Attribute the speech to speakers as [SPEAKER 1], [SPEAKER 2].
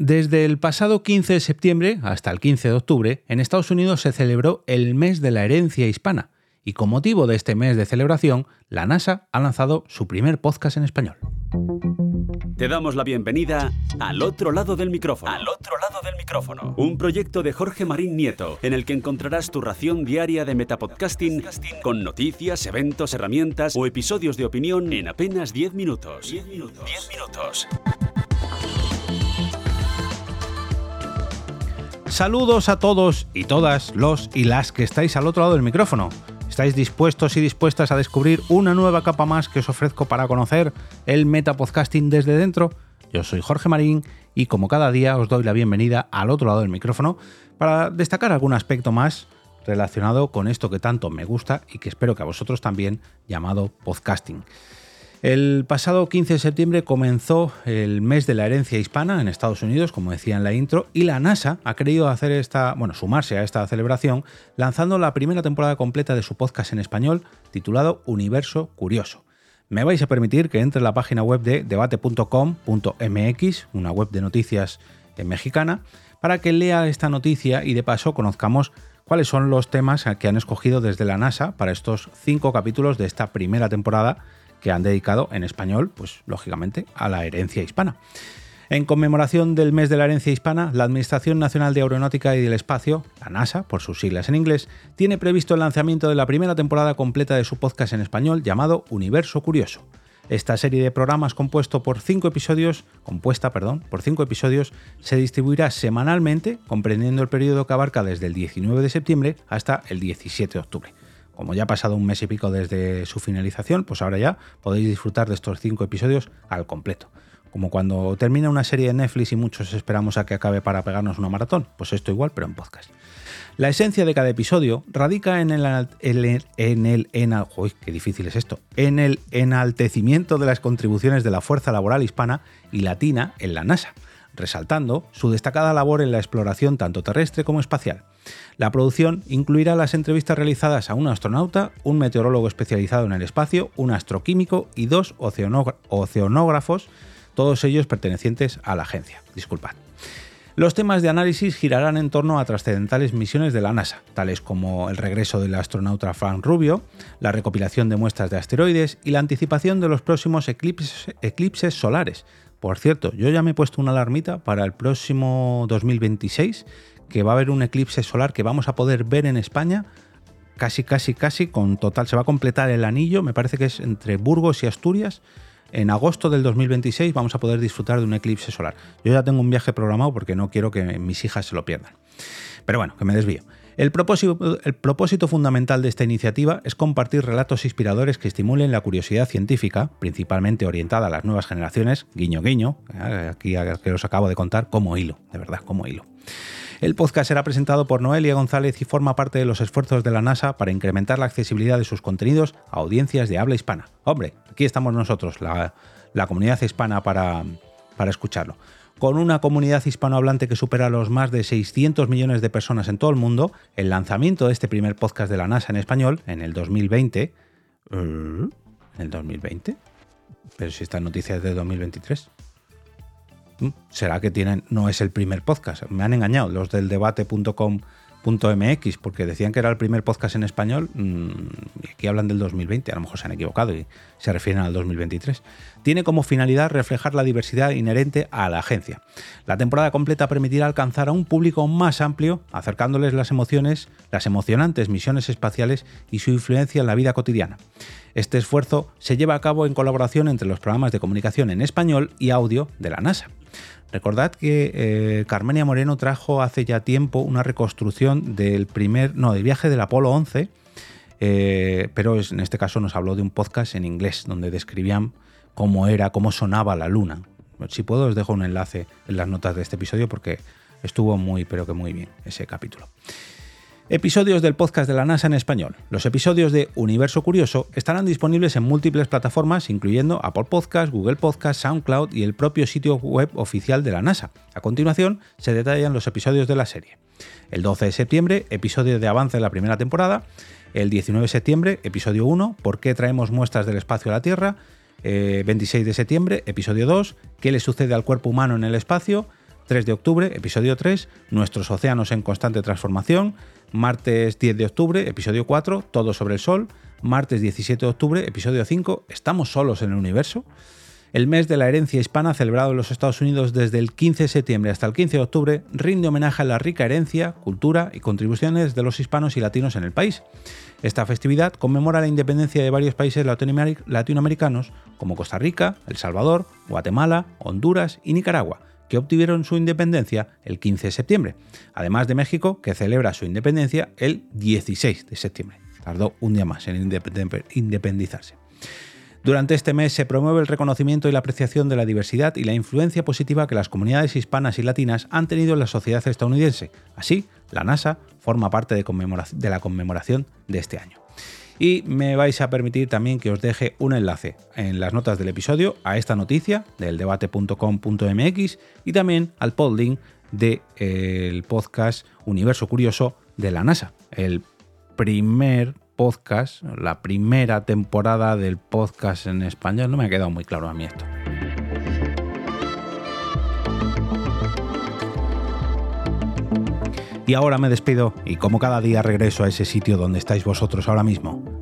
[SPEAKER 1] Desde el pasado 15 de septiembre hasta el 15 de octubre, en Estados Unidos se celebró el mes de la herencia hispana, y con motivo de este mes de celebración, la NASA ha lanzado su primer podcast en español.
[SPEAKER 2] Te damos la bienvenida al otro lado del micrófono.
[SPEAKER 3] Al otro lado del micrófono.
[SPEAKER 2] Un proyecto de Jorge Marín Nieto, en el que encontrarás tu ración diaria de metapodcasting con noticias, eventos, herramientas o episodios de opinión en apenas 10 minutos.
[SPEAKER 3] 10 minutos. 10 minutos.
[SPEAKER 1] Saludos a todos y todas los y las que estáis al otro lado del micrófono. ¿Estáis dispuestos y dispuestas a descubrir una nueva capa más que os ofrezco para conocer el metapodcasting desde dentro? Yo soy Jorge Marín y como cada día os doy la bienvenida al otro lado del micrófono para destacar algún aspecto más relacionado con esto que tanto me gusta y que espero que a vosotros también llamado podcasting. El pasado 15 de septiembre comenzó el mes de la herencia hispana en Estados Unidos, como decía en la intro, y la NASA ha querido hacer esta, bueno, sumarse a esta celebración lanzando la primera temporada completa de su podcast en español titulado Universo Curioso. Me vais a permitir que entre en la página web de debate.com.mx, una web de noticias mexicana, para que lea esta noticia y de paso conozcamos cuáles son los temas que han escogido desde la NASA para estos cinco capítulos de esta primera temporada que han dedicado en español, pues lógicamente, a la herencia hispana. En conmemoración del mes de la herencia hispana, la Administración Nacional de Aeronáutica y del Espacio, la NASA, por sus siglas en inglés, tiene previsto el lanzamiento de la primera temporada completa de su podcast en español llamado Universo Curioso. Esta serie de programas compuesto por cinco episodios, compuesta, perdón, por cinco episodios, se distribuirá semanalmente, comprendiendo el periodo que abarca desde el 19 de septiembre hasta el 17 de octubre. Como ya ha pasado un mes y pico desde su finalización, pues ahora ya podéis disfrutar de estos cinco episodios al completo. Como cuando termina una serie de Netflix y muchos esperamos a que acabe para pegarnos una maratón, pues esto igual, pero en podcast. La esencia de cada episodio radica en el, el, en difícil es esto, en el enaltecimiento de las contribuciones de la fuerza laboral hispana y latina en la NASA, resaltando su destacada labor en la exploración tanto terrestre como espacial. La producción incluirá las entrevistas realizadas a un astronauta, un meteorólogo especializado en el espacio, un astroquímico y dos oceanógrafos, todos ellos pertenecientes a la agencia. Disculpad. Los temas de análisis girarán en torno a trascendentales misiones de la NASA, tales como el regreso del astronauta Frank Rubio, la recopilación de muestras de asteroides y la anticipación de los próximos eclipses, eclipses solares. Por cierto, yo ya me he puesto una alarmita para el próximo 2026 que va a haber un eclipse solar que vamos a poder ver en España casi, casi, casi con total. Se va a completar el anillo, me parece que es entre Burgos y Asturias. En agosto del 2026 vamos a poder disfrutar de un eclipse solar. Yo ya tengo un viaje programado porque no quiero que mis hijas se lo pierdan. Pero bueno, que me desvío. El propósito, fundamental de esta iniciativa es compartir relatos inspiradores que estimulen la curiosidad científica, principalmente orientada a las nuevas generaciones, guiño guiño, eh, aquí que os acabo de contar, como hilo, de verdad, como hilo. El podcast será presentado por Noelia González y forma parte de los esfuerzos de la NASA para incrementar la accesibilidad de sus contenidos a audiencias de habla hispana. Hombre, aquí estamos nosotros, la, comunidad hispana, para, escucharlo. Con una comunidad hispanohablante que supera los más de 600 millones de personas en todo el mundo, el lanzamiento de este primer podcast de la NASA en español en el 2020... ¿eh? ¿En el 2020? Pero si esta noticia es de 2023. Mm, será que tienen, no es el primer podcast. Me han engañado los del debate.com.mx porque decían que era el primer podcast en español mm, y aquí hablan del 2020, a lo mejor se han equivocado y se refieren al 2023. Tiene como finalidad reflejar la diversidad inherente a la agencia. La temporada completa permitirá alcanzar a un público más amplio, acercándoles las emociones, las emocionantes misiones espaciales y su influencia en la vida cotidiana. Este esfuerzo se lleva a cabo en colaboración entre los programas de comunicación en español y audio de la NASA. Recordad que eh, Carmenia Moreno trajo hace ya tiempo una reconstrucción del primer, no, del viaje del Apolo 11, eh, pero en este caso nos habló de un podcast en inglés donde describían cómo era, cómo sonaba la luna. Si puedo os dejo un enlace en las notas de este episodio porque estuvo muy, pero que muy bien ese capítulo. Episodios del podcast de la NASA en español. Los episodios de Universo Curioso estarán disponibles en múltiples plataformas, incluyendo Apple Podcast, Google Podcast, SoundCloud y el propio sitio web oficial de la NASA. A continuación, se detallan los episodios de la serie. El 12 de septiembre, episodio de avance de la primera temporada. El 19 de septiembre, episodio 1, ¿Por qué traemos muestras del espacio a la Tierra? 26 eh, de septiembre, episodio 2, ¿Qué le sucede al cuerpo humano en el espacio? 3 de octubre, episodio 3, Nuestros océanos en constante transformación. Martes 10 de octubre, episodio 4, Todo sobre el Sol. Martes 17 de octubre, episodio 5, Estamos solos en el universo. El mes de la herencia hispana, celebrado en los Estados Unidos desde el 15 de septiembre hasta el 15 de octubre, rinde homenaje a la rica herencia, cultura y contribuciones de los hispanos y latinos en el país. Esta festividad conmemora la independencia de varios países latinoamericanos como Costa Rica, El Salvador, Guatemala, Honduras y Nicaragua, que obtuvieron su independencia el 15 de septiembre, además de México, que celebra su independencia el 16 de septiembre. Tardó un día más en independizarse. Durante este mes se promueve el reconocimiento y la apreciación de la diversidad y la influencia positiva que las comunidades hispanas y latinas han tenido en la sociedad estadounidense. Así, la NASA forma parte de, la conmemoración de este año. Y me vais a permitir también que os deje un enlace en las notas del episodio a esta noticia del debate.com.mx y también al podlink del de, podcast Universo Curioso de la NASA, el primer podcast, la primera temporada del podcast en español. No me ha quedado muy claro a mí esto. Y ahora me despido y como cada día regreso a ese sitio donde estáis vosotros ahora mismo,